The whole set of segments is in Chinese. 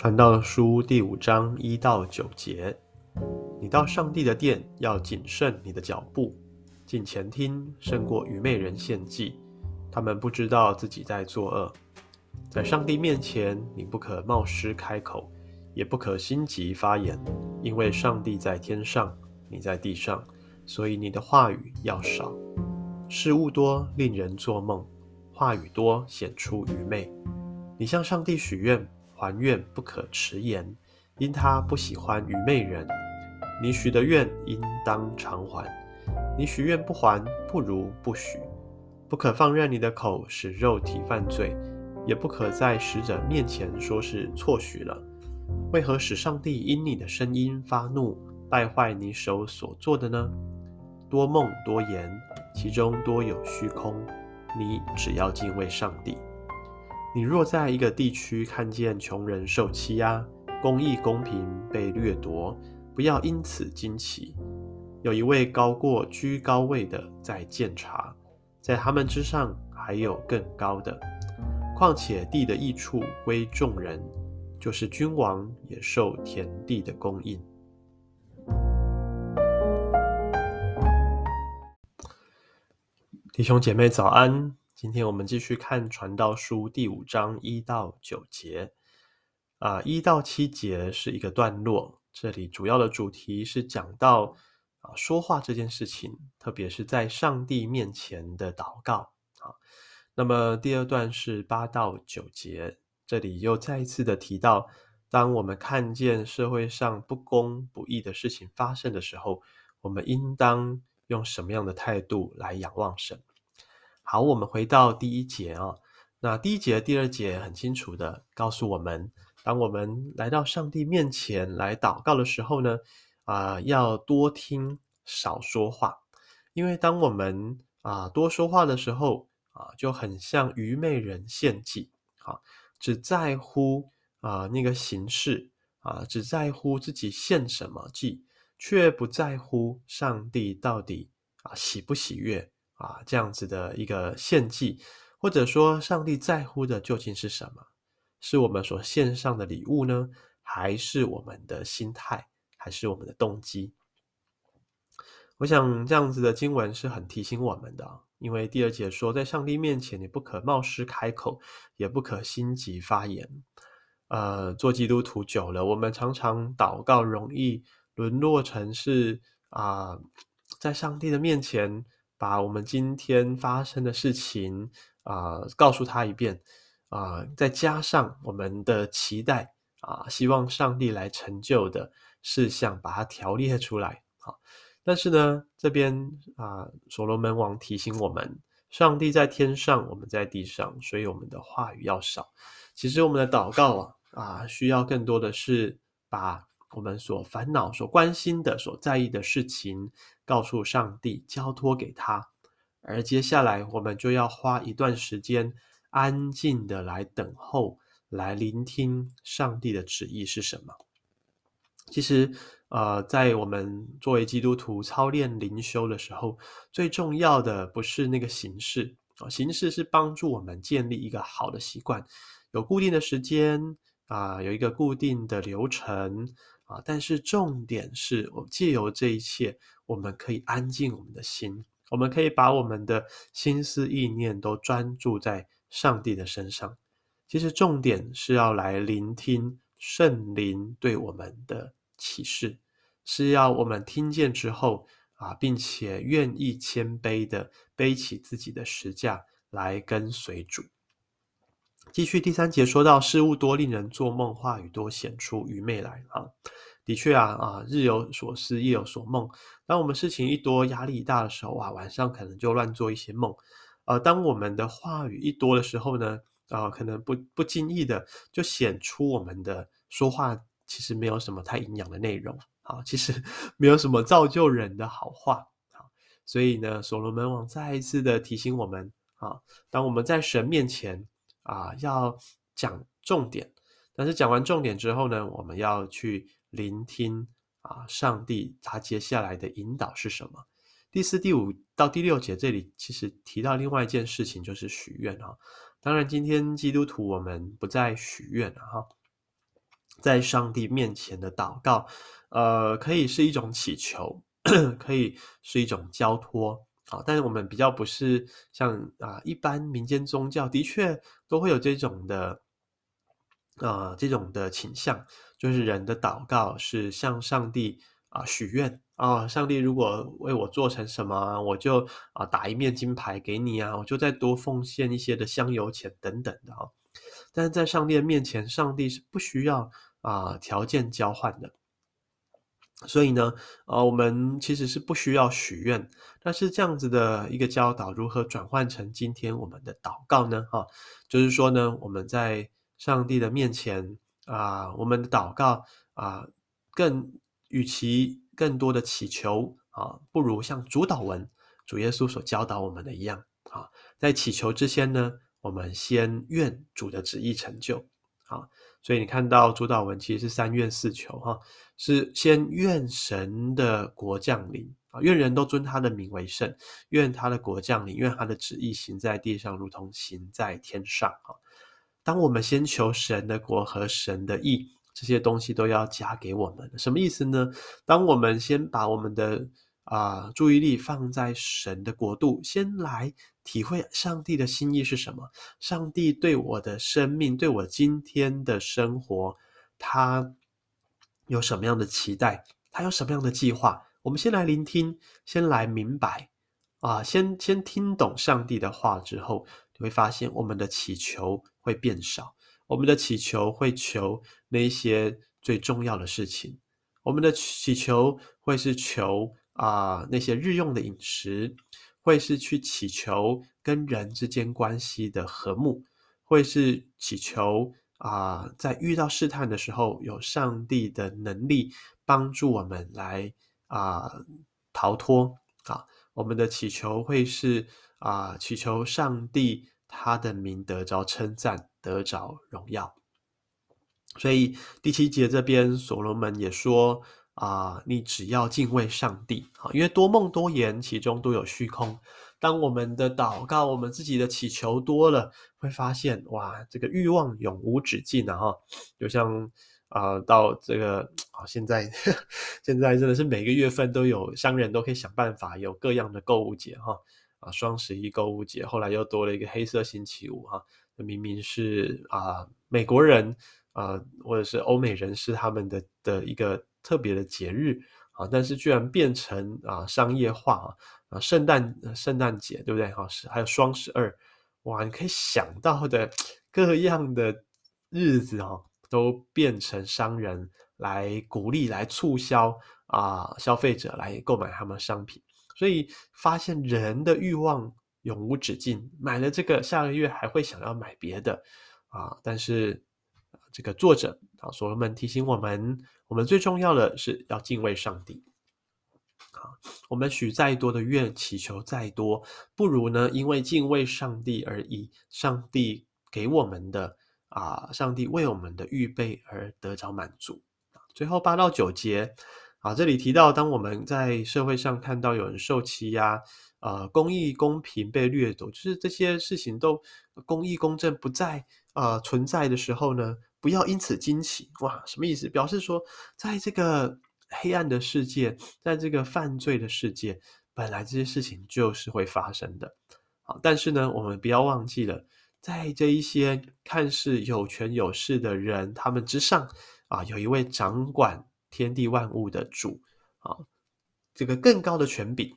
传道书第五章一到九节，你到上帝的殿要谨慎你的脚步，进前厅胜过愚昧人献祭。他们不知道自己在作恶，在上帝面前，你不可冒失开口，也不可心急发言，因为上帝在天上，你在地上，所以你的话语要少。事物多令人做梦，话语多显出愚昧。你向上帝许愿。还愿不可迟延，因他不喜欢愚昧人。你许的愿应当偿还。你许愿不还，不如不许。不可放任你的口使肉体犯罪，也不可在使者面前说是错许了。为何使上帝因你的声音发怒，败坏你手所做的呢？多梦多言，其中多有虚空。你只要敬畏上帝。你若在一个地区看见穷人受欺压，公义公平被掠夺，不要因此惊奇。有一位高过居高位的在鉴察，在他们之上还有更高的。况且地的益处归众人，就是君王也受田地的供应。弟兄姐妹早安。今天我们继续看《传道书》第五章一到九节，啊，一到七节是一个段落。这里主要的主题是讲到啊说话这件事情，特别是在上帝面前的祷告啊。那么第二段是八到九节，这里又再一次的提到，当我们看见社会上不公不义的事情发生的时候，我们应当用什么样的态度来仰望神？好，我们回到第一节啊。那第一节、第二节很清楚的告诉我们，当我们来到上帝面前来祷告的时候呢，啊、要多听少说话，因为当我们啊、多说话的时候啊、就很像愚昧人献祭啊，只在乎啊、那个形式啊，只在乎自己献什么祭，却不在乎上帝到底啊喜不喜悦。啊，这样子的一个献祭，或者说上帝在乎的究竟是什么？是我们所献上的礼物呢，还是我们的心态，还是我们的动机？我想这样子的经文是很提醒我们的，因为第二节说，在上帝面前，你不可冒失开口，也不可心急发言。呃，做基督徒久了，我们常常祷告容易沦落成是啊、在上帝的面前。把我们今天发生的事情啊、告诉他一遍啊、再加上我们的期待啊、希望上帝来成就的事项，把它条列出来啊。但是呢，这边啊，所罗门王提醒我们，上帝在天上，我们在地上，所以我们的话语要少。其实我们的祷告啊啊，需要更多的是把我们所烦恼、所关心的、所在意的事情。告诉上帝，交托给他，而接下来我们就要花一段时间，安静的来等候，来聆听上帝的旨意是什么。其实，呃，在我们作为基督徒操练灵修的时候，最重要的不是那个形式啊，形式是帮助我们建立一个好的习惯，有固定的时间啊、有一个固定的流程啊，但是重点是我借由这一切。我们可以安静我们的心，我们可以把我们的心思意念都专注在上帝的身上。其实重点是要来聆听圣灵对我们的启示，是要我们听见之后啊，并且愿意谦卑的背起自己的十架来跟随主。继续第三节说到，事物多令人做梦，话语多显出愚昧来啊。的确啊啊，日有所思，夜有所梦。当我们事情一多，压力一大的时候，哇，晚上可能就乱做一些梦。呃，当我们的话语一多的时候呢，啊、可能不不经意的就显出我们的说话其实没有什么太营养的内容啊，其实 没有什么造就人的好话啊。所以呢，所罗门王再一次的提醒我们啊，当我们在神面前啊，要讲重点，但是讲完重点之后呢，我们要去。聆听啊，上帝他接下来的引导是什么？第四、第五到第六节这里其实提到另外一件事情，就是许愿啊。当然，今天基督徒我们不再许愿了哈。在上帝面前的祷告，呃，可以是一种祈求，可以是一种交托。啊，但是我们比较不是像啊一般民间宗教，的确都会有这种的啊这种的倾向，就是人的祷告是向上帝啊许愿啊，上帝如果为我做成什么，我就啊打一面金牌给你啊，我就再多奉献一些的香油钱等等的啊。但是在上帝的面前，上帝是不需要啊条件交换的。所以呢，呃，我们其实是不需要许愿，但是这样子的一个教导，如何转换成今天我们的祷告呢？哈，就是说呢，我们在上帝的面前啊、我们的祷告啊、更与其更多的祈求啊，不如像主祷文，主耶稣所教导我们的一样啊，在祈求之前呢，我们先愿主的旨意成就，好。所以你看到主祷文其实是三愿四求哈，是先愿神的国降临啊，愿人都尊他的名为圣，愿他的国降临，愿他的旨意行在地上，如同行在天上啊。当我们先求神的国和神的意，这些东西都要加给我们，什么意思呢？当我们先把我们的啊、注意力放在神的国度，先来体会上帝的心意是什么。上帝对我的生命，对我今天的生活，他有什么样的期待？他有什么样的计划？我们先来聆听，先来明白啊，先先听懂上帝的话之后，你会发现我们的祈求会变少，我们的祈求会求那些最重要的事情，我们的祈求会是求。啊、那些日用的饮食，会是去祈求跟人之间关系的和睦，会是祈求啊、在遇到试探的时候，有上帝的能力帮助我们来啊、逃脱啊。我们的祈求会是啊、祈求上帝他的名得着称赞，得着荣耀。所以第七节这边，所罗门也说。啊、你只要敬畏上帝，啊，因为多梦多言，其中都有虚空。当我们的祷告，我们自己的祈求多了，会发现哇，这个欲望永无止境啊！哈，就像啊、到这个啊，现在 现在真的是每个月份都有商人都可以想办法有各样的购物节哈啊，双十一购物节，后来又多了一个黑色星期五哈，明明是啊美国人啊或者是欧美人士他们的的一个。特别的节日啊，但是居然变成啊商业化啊，圣诞圣诞节对不对？哈，是还有双十二，哇，你可以想到的各样的日子哈，都变成商人来鼓励、来促销啊，消费者来购买他们商品，所以发现人的欲望永无止境，买了这个下个月还会想要买别的啊，但是这个作者啊，所罗门提醒我们。我们最重要的是要敬畏上帝。啊，我们许再多的愿，祈求再多，不如呢，因为敬畏上帝而以上帝给我们的啊，上帝为我们的预备而得着满足。最后八到九节啊，这里提到，当我们在社会上看到有人受欺压，呃，公义公平被掠夺，就是这些事情都公义公正不再呃存在的时候呢，不要因此惊奇，哇，什么意思？表示说，在这个黑暗的世界，在这个犯罪的世界，本来这些事情就是会发生的。好，但是呢，我们不要忘记了，在这一些看似有权有势的人，他们之上啊，有一位掌管天地万物的主啊，这个更高的权柄，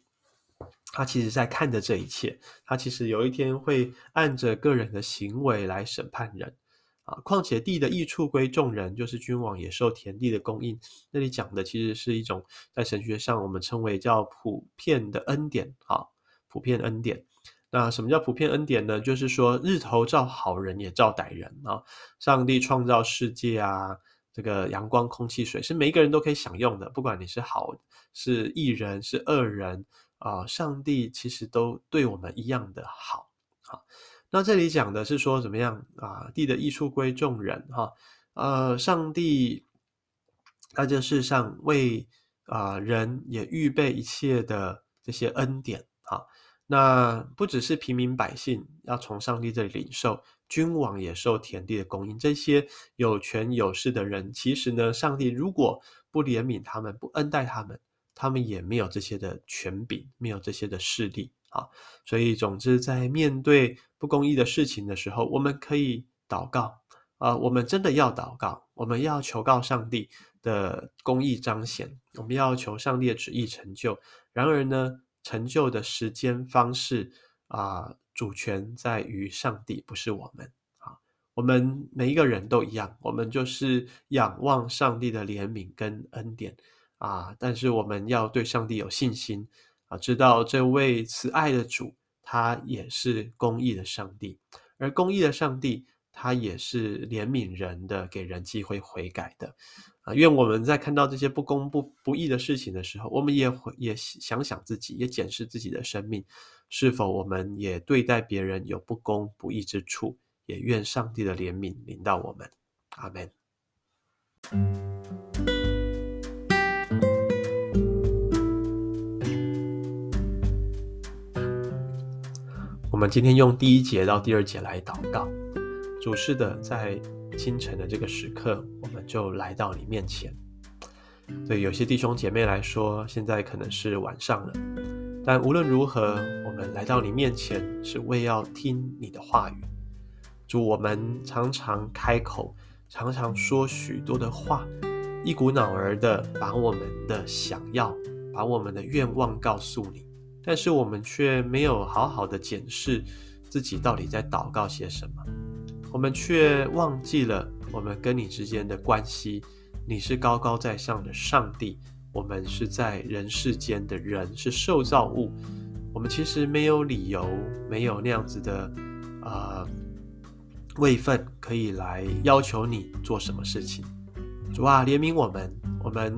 他其实在看着这一切，他其实有一天会按着个人的行为来审判人。啊，况且地的益处归众人，就是君王也受田地的供应。那里讲的其实是一种在神学上我们称为叫普遍的恩典。啊，普遍恩典。那什么叫普遍恩典呢？就是说日头照好人也照歹人啊。上帝创造世界啊，这个阳光、空气、水是每一个人都可以享用的，不管你是好是义人是恶人啊，上帝其实都对我们一样的好。好。那这里讲的是说怎么样啊？地的益处归众人哈，呃，上帝在这世上为啊人也预备一切的这些恩典哈。那不只是平民百姓要从上帝这里领受，君王也受田地的供应。这些有权有势的人，其实呢，上帝如果不怜悯他们，不恩待他们，他们也没有这些的权柄，没有这些的势力啊。所以，总之，在面对不公义的事情的时候，我们可以祷告啊，我们真的要祷告，我们要求告上帝的公义彰显，我们要求上帝的旨意成就。然而呢，成就的时间方式啊，主权在于上帝，不是我们啊。我们每一个人都一样，我们就是仰望上帝的怜悯跟恩典啊。但是我们要对上帝有信心啊，知道这位慈爱的主，他也是公义的上帝，而公义的上帝，他也是怜悯人的，给人机会悔改的。啊，愿我们在看到这些不公不不义的事情的时候，我们也也想想自己，也检视自己的生命，是否我们也对待别人有不公不义之处？也愿上帝的怜悯临到我们。阿门。我们今天用第一节到第二节来祷告，主是的，在。清晨的这个时刻，我们就来到你面前。对有些弟兄姐妹来说，现在可能是晚上了，但无论如何，我们来到你面前是为要听你的话语。主，我们常常开口，常常说许多的话，一股脑儿的把我们的想要，把我们的愿望告诉你，但是我们却没有好好的检视自己到底在祷告些什么。我们却忘记了我们跟你之间的关系。你是高高在上的上帝，我们是在人世间的人，是受造物。我们其实没有理由，没有那样子的啊、呃、位分，可以来要求你做什么事情。主啊，怜悯我们，我们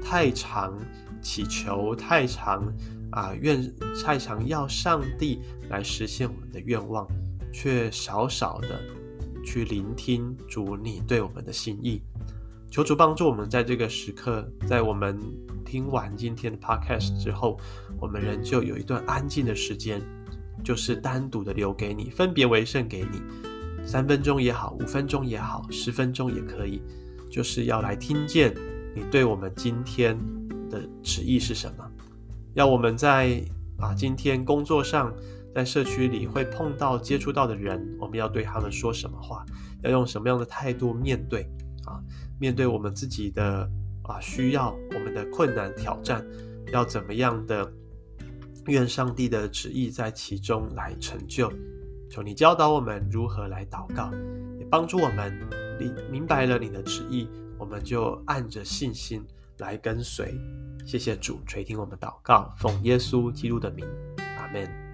太常祈求，太常啊、愿，太常要上帝来实现我们的愿望，却少少的。去聆听主你对我们的心意，求主帮助我们在这个时刻，在我们听完今天的 podcast 之后，我们仍旧有一段安静的时间，就是单独的留给你，分别为圣给你，三分钟也好，五分钟也好，十分钟也可以，就是要来听见你对我们今天的旨意是什么，要我们在啊今天工作上。在社区里会碰到、接触到的人，我们要对他们说什么话？要用什么样的态度面对？啊，面对我们自己的啊需要，我们的困难挑战，要怎么样的？愿上帝的旨意在其中来成就。求你教导我们如何来祷告，也帮助我们明明白了你的旨意，我们就按着信心来跟随。谢谢主垂听我们祷告，奉耶稣基督的名，阿门。